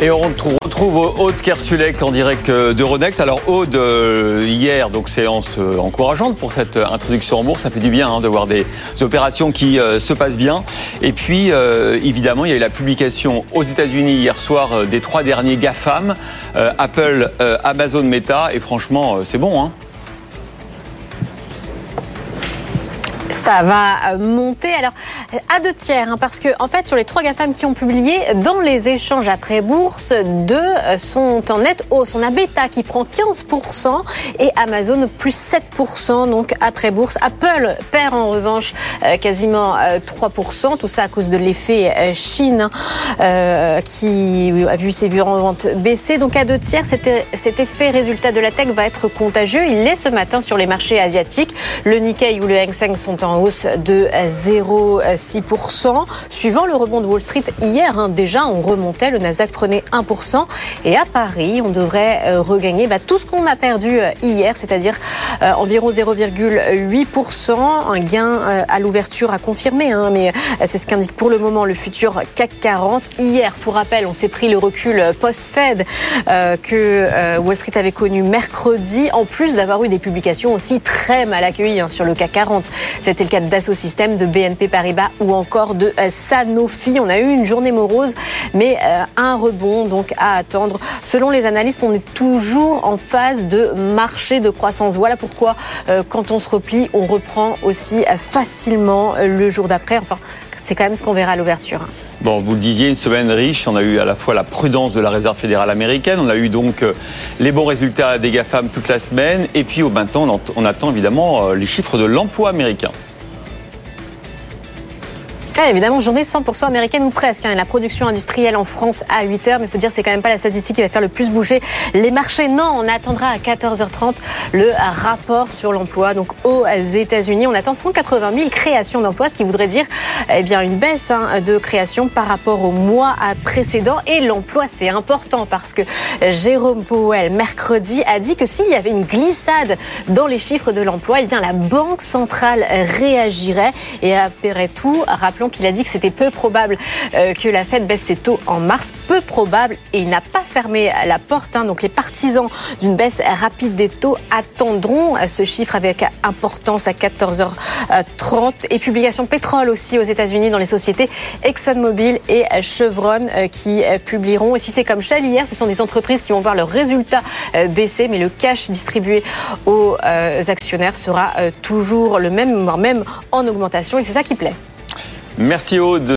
Et on retrouve Aude Kersulek en direct euh, d'Euronext. Alors Aude, euh, hier, donc séance euh, encourageante pour cette introduction en bourse. Ça fait du bien hein, de voir des opérations qui se passent bien. Et puis, évidemment, il y a eu la publication aux États-Unis hier soir des trois derniers GAFAM, Apple, Amazon, Meta. Et franchement, c'est bon. Hein ça va euh, monter. Alors, à deux tiers, hein, parce que, en fait, sur les trois GAFAM qui ont publié, dans les échanges après bourse, deux euh, sont en nette hausse. On a Beta qui prend 15% et Amazon plus 7%, donc après bourse. Apple perd en revanche euh, quasiment 3%. Tout ça à cause de l'effet Chine hein, qui a vu ses ventes baisser. Donc, à deux tiers, cet effet résultat de la tech va être contagieux. Il l'est ce matin sur les marchés asiatiques. Le Nikkei ou le Hang Seng sont en hausse de 0,6%. Suivant le rebond de Wall Street hier, hein, déjà on remontait, le Nasdaq prenait 1%. Et à Paris, on devrait euh, regagner bah, tout ce qu'on a perdu euh, hier, c'est-à-dire euh, environ 0,8%. Un gain à l'ouverture à confirmer, hein, mais c'est ce qu'indique pour le moment le futur CAC 40. Hier, pour rappel, on s'est pris le recul post-Fed que Wall Street avait connu mercredi, en plus d'avoir eu des publications aussi très mal accueillies hein, sur le CAC 40. C'était le cas d'Asso de BNP Paribas ou encore de euh, Sanofi. On a eu une journée morose, mais euh, un rebond donc à attendre. Selon les analystes, on est toujours en phase de marché de croissance. Voilà pourquoi euh, quand on se replie, on reprend aussi facilement le jour d'après. Enfin, c'est quand même ce qu'on verra à l'ouverture. Bon, vous le disiez, une semaine riche. On a eu à la fois la prudence de la Réserve fédérale américaine, on a eu donc les bons résultats des GAFAM toute la semaine, et puis au maintenant, on attend évidemment les chiffres de l'emploi américain évidemment, journée 100% américaine ou presque. Hein. La production industrielle en France à 8 heures, mais il faut dire c'est quand même pas la statistique qui va faire le plus bouger les marchés. Non, on attendra à 14h30 le rapport sur l'emploi. Donc aux États-Unis, on attend 180 000 créations d'emplois, ce qui voudrait dire eh bien une baisse hein, de création par rapport au mois précédent. Et l'emploi, c'est important parce que Jérôme Powell mercredi a dit que s'il y avait une glissade dans les chiffres de l'emploi, eh bien la banque centrale réagirait. Et après tout, rappelons qu'il a dit que c'était peu probable euh, que la Fed baisse ses taux en mars. Peu probable et il n'a pas fermé la porte. Hein. Donc les partisans d'une baisse rapide des taux attendront euh, ce chiffre avec importance à 14h30. Et publication pétrole aussi aux États-Unis dans les sociétés ExxonMobil et Chevron euh, qui publieront. Et si c'est comme Shell hier, ce sont des entreprises qui vont voir leurs résultats baisser, mais le cash distribué aux actionnaires sera toujours le même, voire même en augmentation. Et c'est ça qui plaît. Merci Aude.